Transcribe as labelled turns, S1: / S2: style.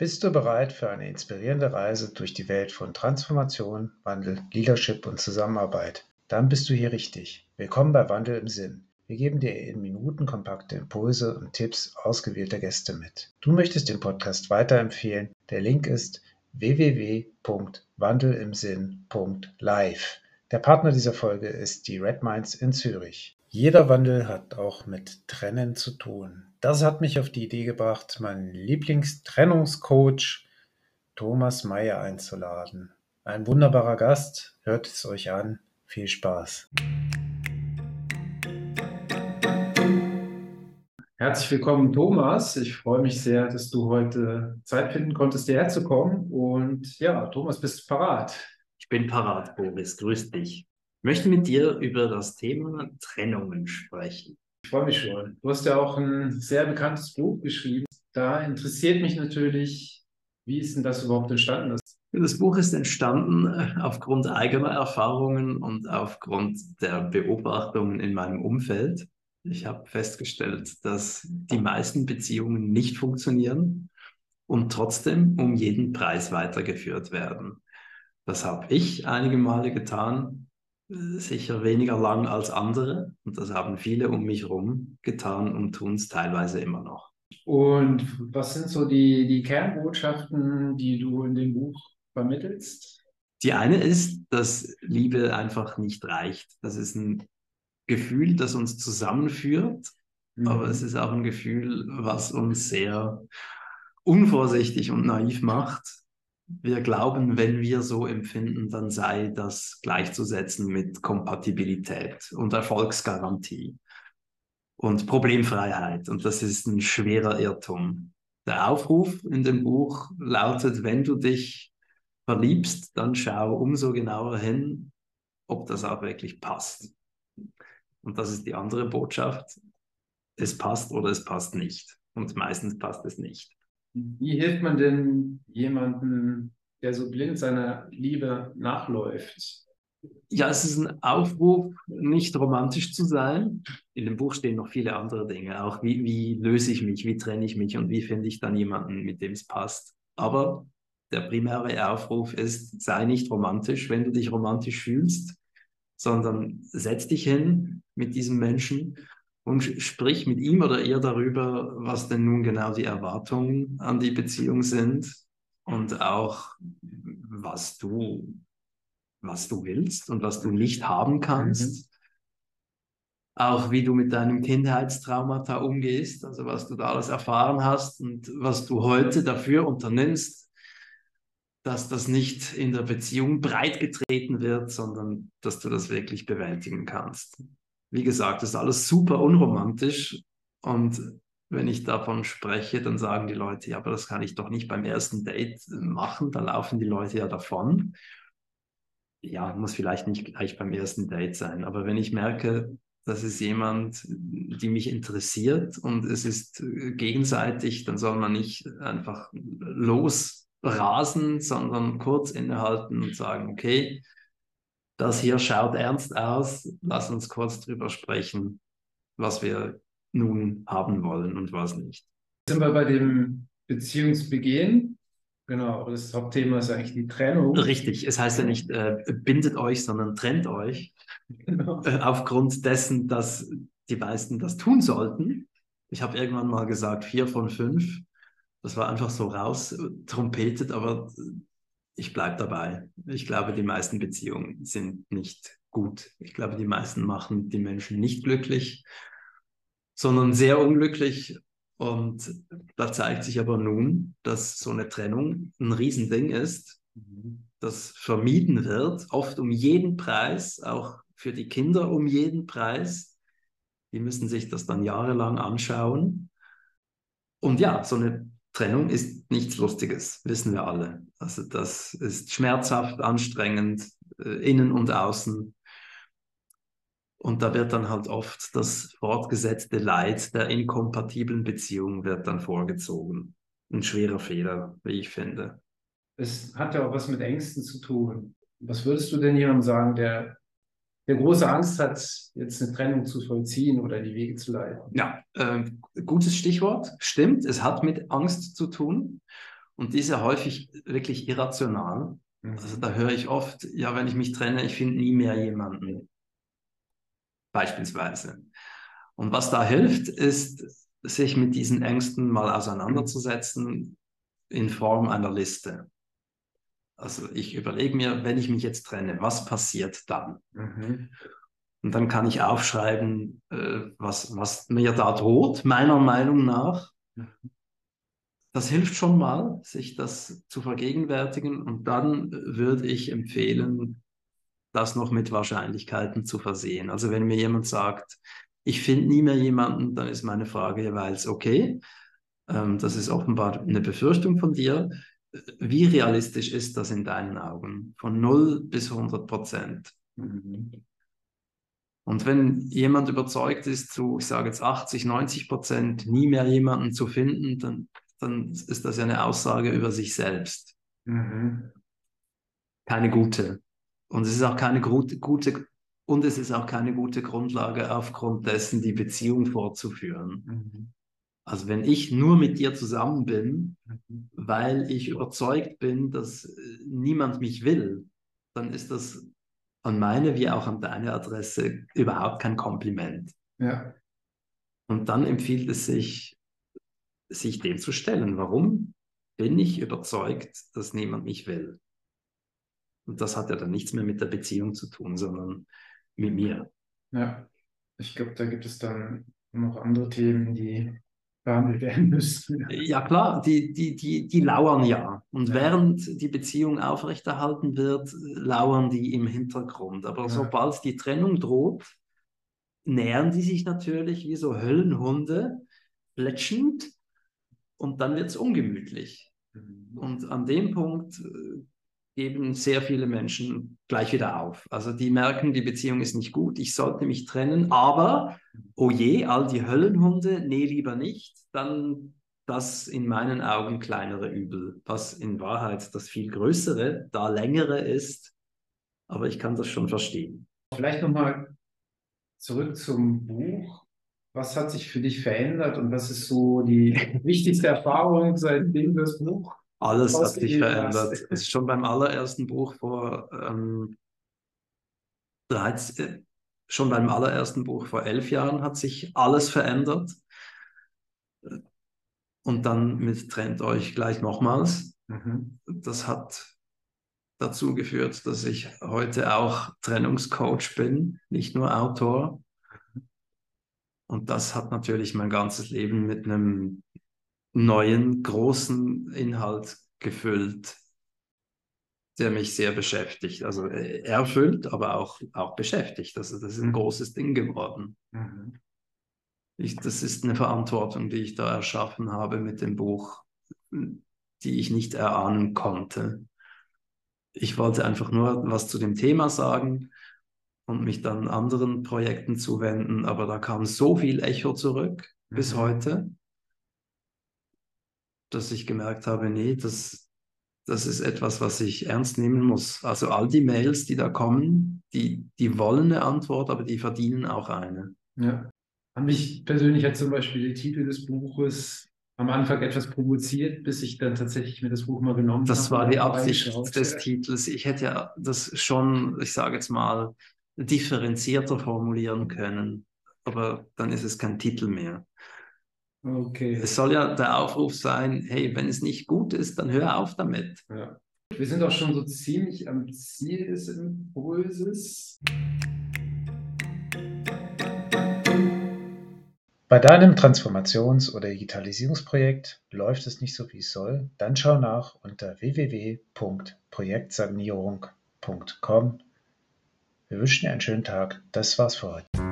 S1: Bist du bereit für eine inspirierende Reise durch die Welt von Transformation, Wandel, Leadership und Zusammenarbeit? Dann bist du hier richtig. Willkommen bei Wandel im Sinn. Wir geben dir in Minuten kompakte Impulse und Tipps ausgewählter Gäste mit. Du möchtest den Podcast weiterempfehlen. Der Link ist www.wandelimsinn.live. Der Partner dieser Folge ist die Red Minds in Zürich. Jeder Wandel hat auch mit Trennen zu tun. Das hat mich auf die Idee gebracht, meinen Lieblingstrennungscoach Thomas Meyer einzuladen. Ein wunderbarer Gast, hört es euch an. Viel Spaß. Herzlich willkommen, Thomas. Ich freue mich sehr, dass du heute Zeit finden konntest, hierher zu kommen. Und ja, Thomas, bist du parat?
S2: Ich bin parat, Boris. Grüß dich. Ich möchte mit dir über das Thema Trennungen sprechen.
S1: Ich freue mich schon. Du hast ja auch ein sehr bekanntes Buch geschrieben. Da interessiert mich natürlich, wie ist denn das überhaupt entstanden?
S2: Das Buch ist entstanden äh, aufgrund eigener Erfahrungen und aufgrund der Beobachtungen in meinem Umfeld. Ich habe festgestellt, dass die meisten Beziehungen nicht funktionieren und trotzdem um jeden Preis weitergeführt werden. Das habe ich einige Male getan sicher weniger lang als andere. Und das haben viele um mich herum getan und tun es teilweise immer noch.
S1: Und was sind so die, die Kernbotschaften, die du in dem Buch vermittelst?
S2: Die eine ist, dass Liebe einfach nicht reicht. Das ist ein Gefühl, das uns zusammenführt, mhm. aber es ist auch ein Gefühl, was uns sehr unvorsichtig und naiv macht wir glauben, wenn wir so empfinden, dann sei das gleichzusetzen mit Kompatibilität und Erfolgsgarantie und Problemfreiheit. Und das ist ein schwerer Irrtum. Der Aufruf in dem Buch lautet, wenn du dich verliebst, dann schau umso genauer hin, ob das auch wirklich passt. Und das ist die andere Botschaft. Es passt oder es passt nicht. Und meistens passt es nicht.
S1: Wie hilft man denn jemandem, der so blind seiner Liebe nachläuft?
S2: Ja, es ist ein Aufruf, nicht romantisch zu sein. In dem Buch stehen noch viele andere Dinge, auch wie, wie löse ich mich, wie trenne ich mich und wie finde ich dann jemanden, mit dem es passt. Aber der primäre Aufruf ist, sei nicht romantisch, wenn du dich romantisch fühlst, sondern setz dich hin mit diesem Menschen und sprich mit ihm oder ihr darüber, was denn nun genau die Erwartungen an die Beziehung sind und auch was du, was du willst und was du nicht haben kannst. Mhm. Auch wie du mit deinem Kindheitstraumata umgehst, also was du da alles erfahren hast und was du heute dafür unternimmst, dass das nicht in der Beziehung breit getreten wird, sondern dass du das wirklich bewältigen kannst wie gesagt, das ist alles super unromantisch. Und wenn ich davon spreche, dann sagen die Leute, ja, aber das kann ich doch nicht beim ersten Date machen, da laufen die Leute ja davon. Ja, muss vielleicht nicht gleich beim ersten Date sein, aber wenn ich merke, das ist jemand, die mich interessiert und es ist gegenseitig, dann soll man nicht einfach losrasen, sondern kurz innehalten und sagen, okay, das hier schaut ernst aus. Lass uns kurz drüber sprechen, was wir nun haben wollen und was nicht.
S1: Sind wir bei dem Beziehungsbeginn? Genau, das Hauptthema ist eigentlich die Trennung.
S2: Richtig, es heißt ja nicht äh, bindet euch, sondern trennt euch. Genau. Äh, aufgrund dessen, dass die meisten das tun sollten. Ich habe irgendwann mal gesagt, vier von fünf. Das war einfach so raus trompetet, aber ich bleibe dabei. Ich glaube, die meisten Beziehungen sind nicht gut. Ich glaube, die meisten machen die Menschen nicht glücklich, sondern sehr unglücklich. Und da zeigt sich aber nun, dass so eine Trennung ein Riesending ist, das vermieden wird, oft um jeden Preis, auch für die Kinder um jeden Preis. Die müssen sich das dann jahrelang anschauen. Und ja, so eine Trennung ist nichts Lustiges, wissen wir alle. Also das ist schmerzhaft, anstrengend, äh, innen und außen. Und da wird dann halt oft das fortgesetzte Leid der inkompatiblen Beziehung wird dann vorgezogen. Ein schwerer Fehler, wie ich finde.
S1: Es hat ja auch was mit Ängsten zu tun. Was würdest du denn jemandem sagen, der der große Angst hat, jetzt eine Trennung zu vollziehen oder die Wege zu leiten.
S2: Ja, äh, gutes Stichwort. Stimmt, es hat mit Angst zu tun. Und die ist ja häufig wirklich irrational.
S1: Mhm.
S2: Also da höre ich oft, ja, wenn ich mich trenne, ich finde nie mehr jemanden. Beispielsweise. Und was da hilft, ist, sich mit diesen Ängsten mal auseinanderzusetzen in Form einer Liste. Also ich überlege mir, wenn ich mich jetzt trenne, was passiert dann?
S1: Mhm.
S2: Und dann kann ich aufschreiben, äh, was, was mir da droht, meiner Meinung nach.
S1: Mhm.
S2: Das hilft schon mal, sich das zu vergegenwärtigen. Und dann würde ich empfehlen, das noch mit Wahrscheinlichkeiten zu versehen. Also wenn mir jemand sagt, ich finde nie mehr jemanden, dann ist meine Frage jeweils, okay, ähm, das ist offenbar eine Befürchtung von dir. Wie realistisch ist das in deinen Augen? Von 0 bis 100 Prozent.
S1: Mhm.
S2: Und wenn jemand überzeugt ist, zu, ich sage jetzt 80, 90 Prozent nie mehr jemanden zu finden, dann, dann ist das ja eine Aussage über sich selbst.
S1: Mhm.
S2: Keine gute. Und es ist auch keine gute, gute und es ist auch keine gute Grundlage, aufgrund dessen die Beziehung fortzuführen.
S1: Mhm.
S2: Also wenn ich nur mit dir zusammen bin. Weil ich überzeugt bin, dass äh, niemand mich will, dann ist das an meine wie auch an deine Adresse überhaupt kein Kompliment.
S1: Ja.
S2: Und dann empfiehlt es sich, sich dem zu stellen. Warum bin ich überzeugt, dass niemand mich will? Und das hat ja dann nichts mehr mit der Beziehung zu tun, sondern mit mir.
S1: Ja. Ich glaube, da gibt es dann noch andere Themen, die behandelt werden müssen.
S2: Ja klar, die, die, die, die lauern ja. Und
S1: Ja.
S2: während die Beziehung aufrechterhalten wird, lauern die im Hintergrund. Aber
S1: Ja.
S2: sobald die Trennung droht, nähern die sich natürlich wie so Höllenhunde, plätschend, und dann wird es ungemütlich.
S1: Mhm.
S2: Und an dem Punkt äh, geben sehr viele Menschen gleich wieder auf. Also die merken, die Beziehung ist nicht gut, ich sollte mich trennen, aber, oh je, all die Höllenhunde, nee, lieber nicht, dann das in meinen Augen kleinere Übel, was in Wahrheit das viel größere, da längere ist. Aber ich kann das schon verstehen.
S1: Vielleicht nochmal zurück zum Buch. Was hat sich für dich verändert und was ist so die wichtigste Erfahrung, seitdem du das Buch
S2: Alles hat sich
S1: hast.
S2: verändert. Es ist schon beim allerersten Buch vor ähm, 13, äh, schon beim allerersten Buch vor elf Jahren hat sich alles verändert. Und dann mit Trennt euch gleich nochmals.
S1: Mhm.
S2: Das hat dazu geführt, dass ich heute auch Trennungscoach bin, nicht nur Autor. Und das hat natürlich mein ganzes Leben mit einem neuen, großen Inhalt gefüllt, der mich sehr beschäftigt. Also äh, erfüllt, aber auch, auch beschäftigt. Also das ist ein großes Ding geworden.
S1: Mhm.
S2: Ich, das ist eine Verantwortung, die ich da erschaffen habe mit dem Buch, die ich nicht erahnen konnte. Ich wollte einfach nur was zu dem Thema sagen und mich dann anderen Projekten zuwenden, aber da kam so viel Echo zurück bis
S1: Mhm.
S2: heute, dass ich gemerkt habe, nee, das, das ist etwas, was ich ernst nehmen muss. Also all die Mails, die da kommen, die, die wollen eine Antwort, aber die verdienen auch eine.
S1: Ja. An mich persönlich hat zum Beispiel der Titel des Buches am Anfang etwas provoziert, bis ich dann tatsächlich mir das Buch mal genommen
S2: Das
S1: habe
S2: war
S1: und
S2: die Absicht des Titels. Ich hätte ja das schon, ich sage jetzt mal, differenzierter formulieren können, aber dann ist es kein Titel mehr.
S1: Okay.
S2: Es soll ja der Aufruf sein, hey, wenn es nicht gut ist, dann hör auf damit.
S1: Ja. Wir sind auch schon so ziemlich am Ziel des Impulses. Bei deinem Transformations- oder Digitalisierungsprojekt läuft es nicht so, wie es soll, dann schau nach unter www.projektsanierung.com. Wir wünschen dir einen schönen Tag. Das war's für heute.